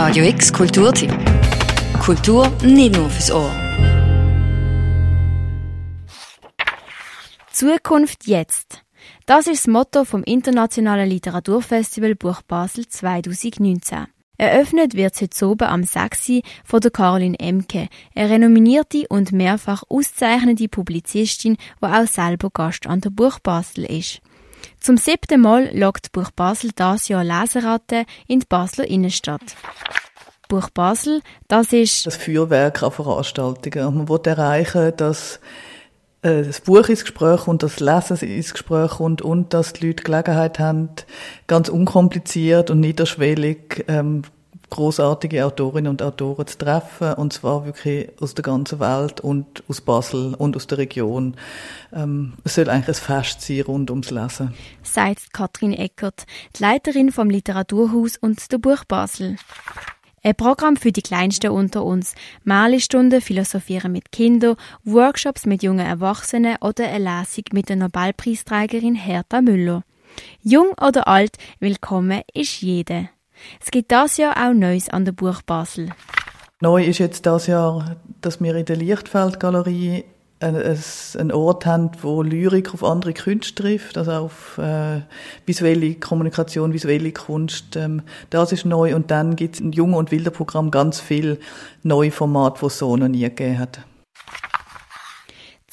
Radio X Kulturtipp. Kultur nicht nur fürs Ohr. Zukunft jetzt. Das ist das Motto vom Internationalen Literaturfestival Buch Basel 2019. Eröffnet wird es heute oben am 6. von der Caroline Emke, eine renominierte und mehrfach auszeichnende Publizistin, die auch selber Gast an der Buch Basel ist. Zum siebten Mal lockt Buch Basel das Jahr Leseratten in die Basler Innenstadt. Buch Basel, das ist das Feuerwerk an Veranstaltungen. Man will erreichen, dass äh, das Buch ins Gespräch und das Lesen ins Gespräch kommt und dass die Leute Gelegenheit haben, ganz unkompliziert und niederschwellig ähm, großartige Autorinnen und Autoren zu treffen und zwar wirklich aus der ganzen Welt und aus Basel und aus der Region. Ähm, es soll eigentlich ein Fest sein rund ums Lesen. Sagt Katrin Eckert, die Leiterin vom Literaturhaus und der Buch Basel. Ein Programm für die Kleinsten unter uns. Malstunden, Philosophieren mit Kindern, Workshops mit jungen Erwachsenen oder eine Lesung mit der Nobelpreisträgerin Hertha Müller. Jung oder alt, willkommen ist jeder. Es gibt das Jahr auch Neues an der Buch Basel. Neu ist jetzt das Jahr, dass wir in der Lichtfeldgalerie einen Ort haben, wo Lyrik auf andere Künste trifft, also auf äh, visuelle Kommunikation, visuelle Kunst. Ähm, das ist neu. Und dann gibt es im Jungen- und Wilder-Programm ganz viel neue Formate, die es so noch nie gegeben hat.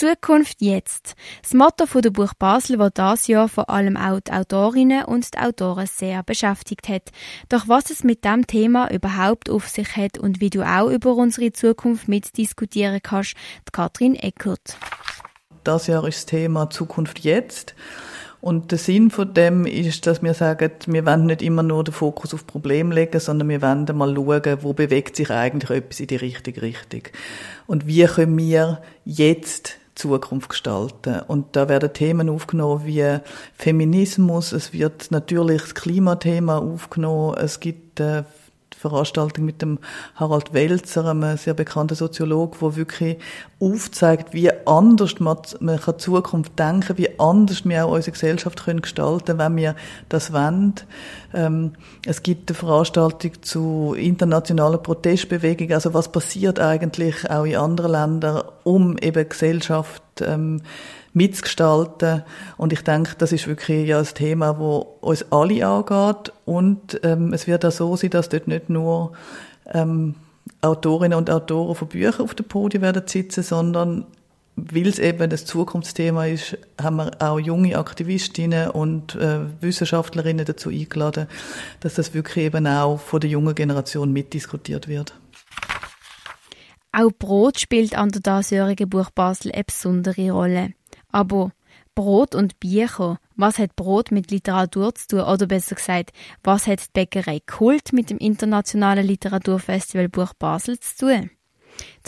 Zukunft jetzt. Das Motto von der Buch Basel, das das Jahr vor allem auch die Autorinnen und die Autoren sehr beschäftigt hat. Doch was es mit dem Thema überhaupt auf sich hat und wie du auch über unsere Zukunft mitdiskutieren kannst, die Katrin Eckert. Das Jahr ist das Thema Zukunft jetzt. Und der Sinn von dem ist, dass wir sagen, wir wollen nicht immer nur den Fokus auf Problem legen, sondern wir wollen mal schauen, wo bewegt sich eigentlich etwas in die richtige Richtung. Und wie können wir jetzt Zukunft gestalten. Und da werden Themen aufgenommen wie Feminismus, es wird natürlich das Klimathema aufgenommen, es gibt äh, Veranstaltung mit dem Harald Welzer, einem sehr bekannten Soziologen, der wirklich aufzeigt, wie anders man, man kann Zukunft denken, wie anders wir auch unsere Gesellschaft können gestalten, wenn wir das wollen. Ähm, es gibt eine Veranstaltung zu internationalen Protestbewegungen, also was passiert eigentlich auch in anderen Ländern, um eben Gesellschaft ähm, mitzugestalten. Und ich denke, das ist wirklich ja ein Thema, wo uns alle angeht. Und ähm, es wird auch so sein, dass dort nicht nur ähm, Autorinnen und Autoren von Büchern auf dem Podium werden sitzen, sondern weil es eben das Zukunftsthema ist, haben wir auch junge Aktivistinnen und äh, Wissenschaftlerinnen dazu eingeladen, dass das wirklich eben auch von der jungen Generation mitdiskutiert wird. Auch Brot spielt an der diesjährigen Buch Basel eine besondere Rolle. Aber Brot und Bücher, was hat Brot mit Literatur zu tun? Oder besser gesagt, was hat die Bäckerei Kult mit dem Internationalen Literaturfestival Buch Basel zu tun?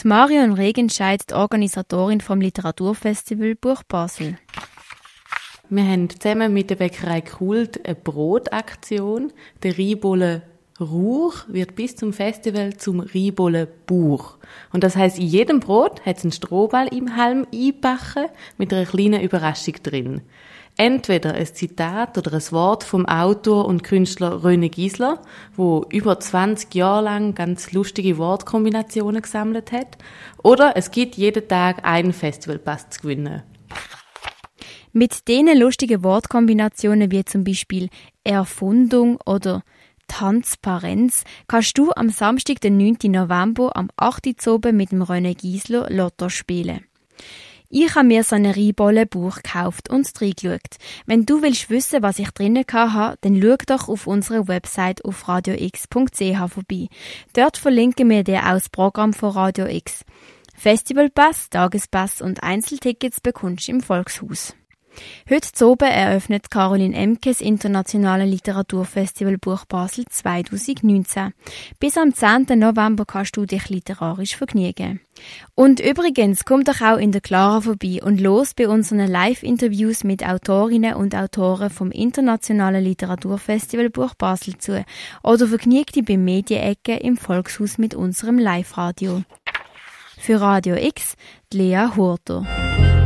Die Marion Regenscheid, die Organisatorin vom Literaturfestival Buch Basel. Wir haben zusammen mit der Bäckerei Kult eine Brotaktion, der Rheinbollen Ruch wird bis zum Festival zum Riebolle Buch. Und das heißt, in jedem Brot hat es einen Strohball im Halm einbacken mit einer kleinen Überraschung drin. Entweder ein Zitat oder ein Wort vom Autor und Künstler Röne Giesler, wo über 20 Jahre lang ganz lustige Wortkombinationen gesammelt hat, oder es gibt jeden Tag einen Festivalpass zu gewinnen. Mit denen lustigen Wortkombinationen wie zum Beispiel Erfundung oder Transparenz kannst du am Samstag, den 9. November, am 8. Uhr mit dem René Giesler Lotto spielen. Ich habe mir so ein Rheinbollen-Buch gekauft und reingeschaut. Wenn du willst wissen, was ich drinnen habe, dann schau doch auf unserer Website auf radiox.ch vorbei. Dort verlinken wir dir auch das Programm von Radio X. Festivalpass, Tagespass und Einzeltickets bekommst du im Volkshaus. Heute oben eröffnet Caroline Emkes Internationale Literaturfestival Buch Basel 2019. Bis am 10. November kannst du dich literarisch vergnügen. Und übrigens, komm doch auch in der Clara vorbei und los bei unseren Live-Interviews mit Autorinnen und Autoren vom Internationalen Literaturfestival Buch Basel zu oder vergnüg dich beim Medienecke im Volkshaus mit unserem Live-Radio. Für Radio X, Lea Hurter.